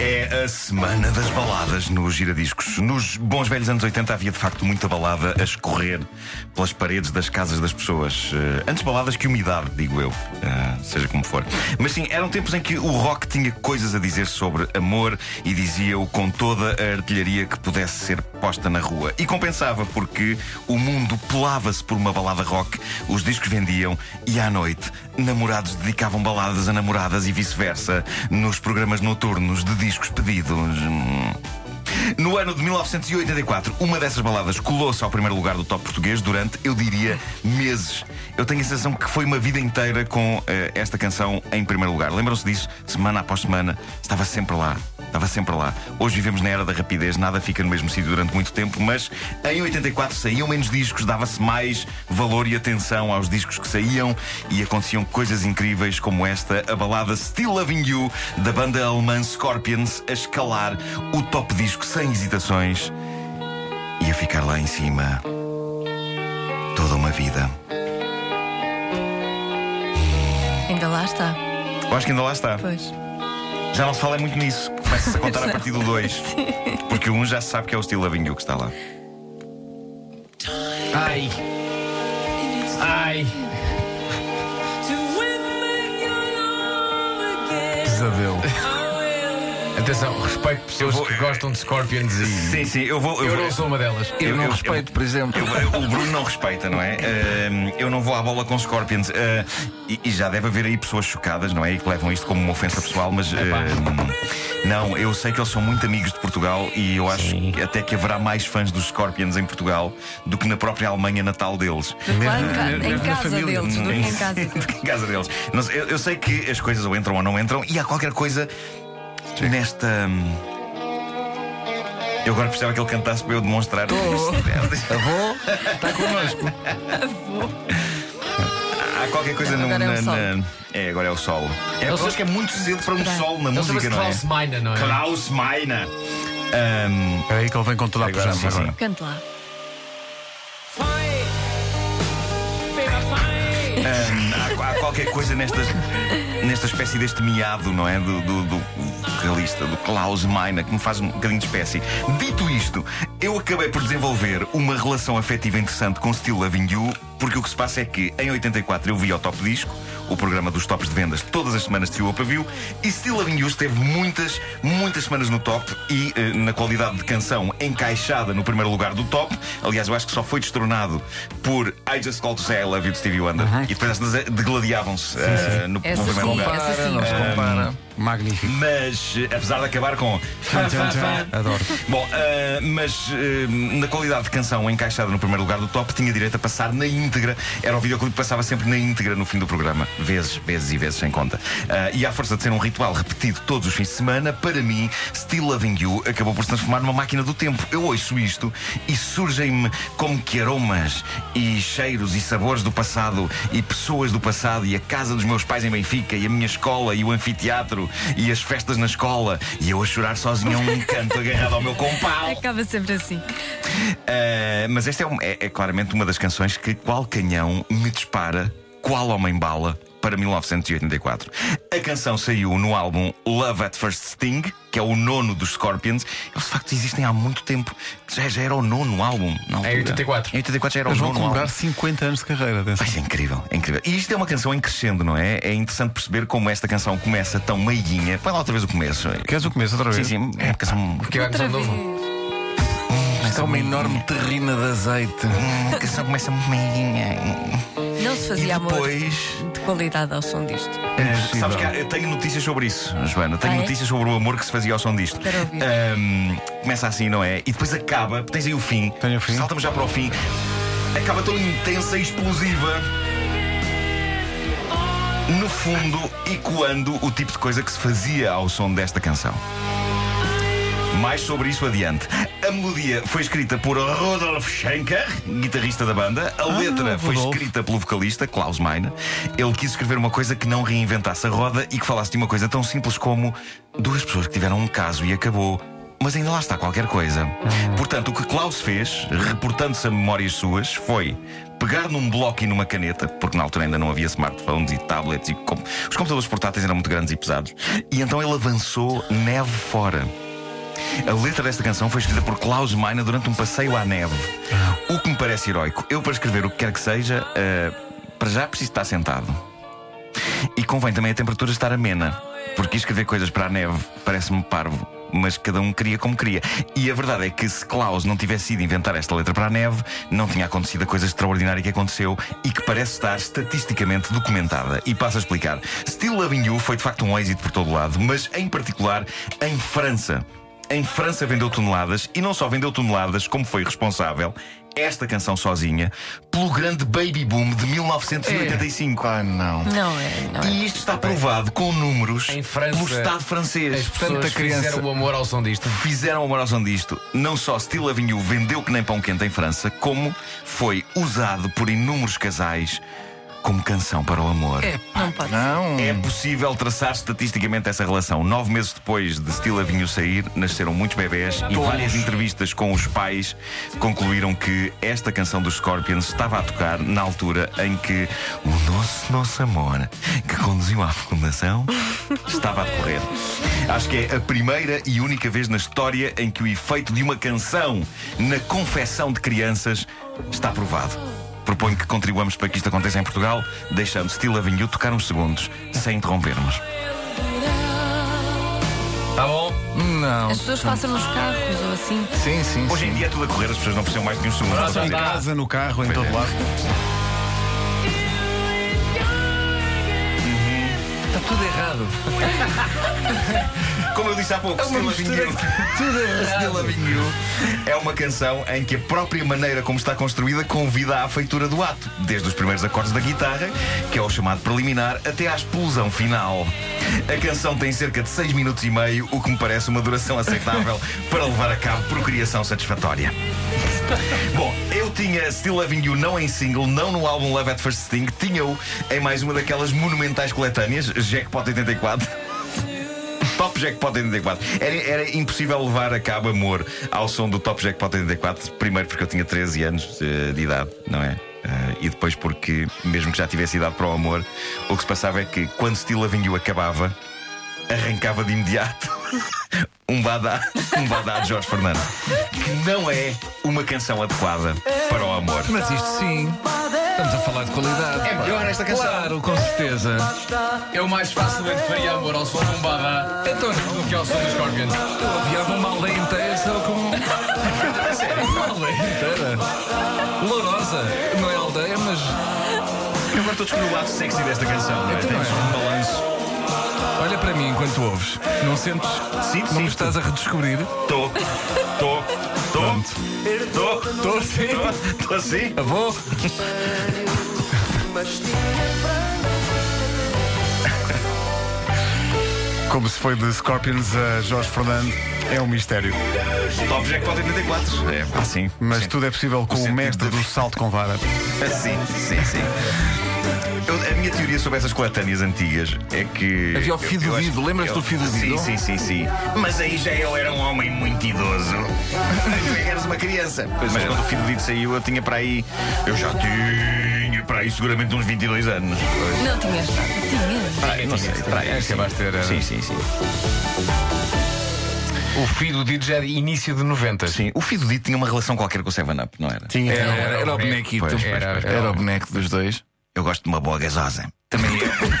A semana das baladas no Giradiscos. Nos bons velhos anos 80 havia de facto muita balada a escorrer pelas paredes das casas das pessoas. Eh, antes baladas que umidade, digo eu, eh, seja como for. Mas sim, eram tempos em que o rock tinha coisas a dizer sobre amor e dizia-o com toda a artilharia que pudesse ser posta na rua. E compensava, porque o mundo pelava-se por uma balada rock, os discos vendiam e à noite namorados dedicavam baladas a namoradas e vice-versa nos programas noturnos de discos pedidos. No ano de 1984, uma dessas baladas colou-se ao primeiro lugar do top português durante, eu diria, meses. Eu tenho a sensação que foi uma vida inteira com uh, esta canção em primeiro lugar. Lembram-se disso? Semana após semana, estava sempre lá. Estava sempre lá. Hoje vivemos na era da rapidez, nada fica no mesmo sítio durante muito tempo, mas em 84 saíam menos discos, dava-se mais valor e atenção aos discos que saíam e aconteciam coisas incríveis como esta, a balada Still Loving You, da banda alemã Scorpions, a escalar o top disco sem hesitações e a ficar lá em cima toda uma vida. Ainda lá está. Eu acho que ainda lá está. Pois. Já não se fala muito nisso. Começa-se a contar a partir do 2. Porque o 1 um já se sabe que é o Still Loving You que está lá. Ai. Ai. Atenção, respeito pessoas Eu vou- que gostam de Scorpions e. Sim, sim, eu vou. Eu vou- não sou uma delas. Eu, Eu- não eu- respeito, por exemplo. eu- o Bruno não respeita, não é? Ahm, eu não vou à bola com Scorpions. Ah, e, e já deve haver aí pessoas chocadas, não é? E que levam isto como uma ofensa pessoal, mas. ahm, não, eu sei que eles são muito amigos de Portugal e eu acho Sim. que até que haverá mais fãs dos Scorpions em Portugal do que na própria Alemanha natal deles. Mesmo em na casa família. deles, do que em casa deles. em casa deles. Eu, eu sei que as coisas ou entram ou não entram, e há qualquer coisa nesta. hum, Eu agora precisava que ele cantasse para eu demonstrar. Avô, está connosco. Há qualquer coisa no, Agora é na, É, agora é o solo. É, eu acho que é muito cedo para um Espera aí. solo na Ele música, não é? Klaus Meine, não é? Klaus Meine. Hum, Espera aí que ele vem com toda a Agora pujança sim, sim. agora. Cante lá. Hum, há, há qualquer coisa nesta, nesta espécie deste miado, não é? Do, do, do vocalista, do Klaus Meine, que me faz um bocadinho de espécie. Dito isto, eu acabei por desenvolver uma relação afetiva interessante com Still Loving You, porque o que se passa é que em 84 eu vi ao Top Disco, o programa dos tops de vendas, todas as semanas de a Pavio, e Still Loving You esteve muitas, muitas semanas no top e eh, na qualidade de canção encaixada no primeiro lugar do top. Aliás, eu acho que só foi destronado por I Just Call to Say I Love You de Stevie Wonder. E depois estas degladiavam-se eh, no, no Essa primeiro sim, lugar. essa sim. Não se compara. Magnífico. Mas, eh, apesar de acabar com. Adoro. Bom, eh, mas eh, na qualidade de canção encaixada no primeiro lugar do top, tinha direito a passar na íntegra. Era o videoclipe que passava sempre na íntegra no fim do programa. Vezes, vezes e vezes sem conta. Eh, e à força de ser um ritual repetido todos os fins de semana, para mim, Still Loving You acabou por se transformar numa máquina do tempo. Eu ouço isto e surgem-me como que aromas e cheiros e sabores do passado e pessoas do passado e a casa dos meus pais em Benfica e a minha escola e o anfiteatro e as festas na escola e eu a chorar sozinho a um canto agarrado ao meu compau. Acaba sempre assim. Uh, mas esta é, um- é- é claramente uma das canções que, qual canhão, me dispara, qual homem-bala, para 1984. A canção saiu no álbum Love at First Sting, que é o nono dos Scorpions. Eles de facto existem há muito tempo. Já, já era o nono álbum. na altura. É 84. Em 84 já era Eles o vão nono comemorar álbum. 50 anos de carreira. Ai, é incrível, é incrível. E isto é uma canção em crescendo, não é? É interessante perceber como esta canção começa tão meiguinha. Põe lá outra vez o começo. Queres o começo outra Sim, vez? sim, é uma canção. Porque começar de vez. novo. Isto é uma enorme terrina de azeite. A canção começa meiguinha. Não se fazia amor depois. de qualidade ao som disto. Eh, sabes que há- eu tenho notícias sobre isso, Joana. Tenho Ah, é? notícias sobre o amor que se fazia ao som disto. Quero ouvir. Ahm, começa assim, não é? E depois acaba, tens aí o fim. Tenho o fim. Saltamos já para o fim. Acaba tão intensa e explosiva. No fundo, ecoando o tipo de coisa que se fazia ao som desta canção. Mais sobre isso adiante. A melodia foi escrita por Rudolf Schenker, guitarrista da banda. A letra foi Rudolf. escrita pelo vocalista Klaus Meine. Ele quis escrever uma coisa que não reinventasse a roda e que falasse de uma coisa tão simples como duas pessoas que tiveram um caso e acabou. Mas ainda lá está qualquer coisa. Portanto, o que Klaus fez, reportando-se a memórias suas, foi pegar num bloco e numa caneta, porque na altura ainda não havia smartphones e tablets e com- os computadores portáteis eram muito grandes e pesados. E então ele avançou neve fora A letra desta canção foi escrita por Klaus Meine durante um passeio à neve. O que me parece heroico. Eu, para escrever o que quer que seja, eh, para já preciso estar sentado. E convém também a temperatura estar amena, porque escrever coisas para a neve parece-me parvo. Mas cada um queria como queria. E a verdade é que se Klaus não tivesse ido inventar esta letra para a neve, não tinha acontecido a coisa extraordinária que aconteceu e que parece estar estatisticamente documentada. E passo a explicar. Still Loving You foi de facto um êxito por todo lado, mas em particular em França. Em França vendeu toneladas e não só vendeu toneladas, como foi responsável esta canção sozinha pelo grande baby boom de 1985. Ah, não. Não é, não é. E isto está provado com números Em França, pelo Estado As francês. pessoas Tanta criança. fizeram o amor ao som disto. Fizeram amor ao som disto. Não só Still You vendeu que nem pão quente em França, como foi usado por inúmeros casais como canção para o amor. Não pode. Não. É possível traçar estatisticamente essa relação. Nove meses depois de Still Loving You sair, nasceram muitos bebés e várias entrevistas com os pais concluíram que esta canção dos Scorpions estava a tocar na altura em que o nosso, nosso amor, que conduziu à fecundação, estava a decorrer. Acho que é a primeira e única vez na história em que o efeito de uma canção na confecção de crianças está provado. Proponho que contribuamos para que isto aconteça em Portugal, deixando Still Loving You tocar uns segundos, sem interrompermos. Tá bom? Não. As pessoas façam nos carros ou assim. Sim, sim. Hoje em sim. dia é tudo a correr, as pessoas não precisam mais de um segundo. A Em casa, no carro, em Pois todo é. lado. Errado. Como eu disse há pouco. Still Loving You é uma canção em que a própria maneira como está construída convida à feitura do ato, desde os primeiros acordes da guitarra, que é o chamado preliminar, até à explosão final. A canção tem cerca de 6 minutos e meio, o que me parece uma duração aceitável para levar a cabo procriação satisfatória. Bom, eu tinha Still Loving You não em single, não no álbum Love at First Sting, tinha-o em mais uma daquelas monumentais coletâneas, Jackpot 84. Top Jackpot 84. Era, era impossível levar a cabo amor ao som do Top Jackpot 84. Primeiro porque eu tinha 13 anos eh, de idade, não é? Eh, e depois porque, mesmo que já tivesse idade para o amor, o que se passava é que quando Still Loving You acabava, arrancava de imediato um badá, um badá de Jorge Fernando. Que não é uma canção adequada para o amor. Mas isto sim. Estamos a falar de qualidade. É melhor esta canção. Claro, com certeza. Eu mais facilmente faria amor ao som de um barra Então, do que ao som dos Scorpions. eu aviava uma aldeia inteira só com. Uma aldeia inteira. Lourosa. Não é aldeia, mas. Eu agora estou a descobrir o lado sexy desta canção, não é? Então Temos é. um balanço. Olha para mim enquanto ouves. Não sentes. Sim, Não sim. me estás a redescobrir? Estou, estou, estou, sim. estou assim. Avô. Como se foi de Scorpions a Jorge Fernando, é um mistério. Top Jackpot 84. É, assim. Mas sim. tudo é possível com o, sentido mestre do salto com vara. Sim, sim, sim. Eu- a minha teoria sobre essas coletâneas antigas é que. Havia o eu- Fido eu acho- Dido, lembras-te do Fido Dido? Sim, sim, sim, sim. Mas aí já eu era um homem muito idoso. Tu é que eras uma criança. Mas é. quando o Fido Dido saiu, eu tinha para aí. Eu já tinha para aí seguramente uns 22 anos. Não tinhas nada. Tinhas. Ah, não sei, para aí. Acabaste eh, Sim, sim, sim. O filho do Dido já é de início de 90. Sim, o Fido Dido tinha uma relação qualquer com o 7-Up, não era? Tinha, Era- era, era o era- bonequito. pois, era- Era o boneco dos dois. Eu gosto de uma boa gasosa. Também eu.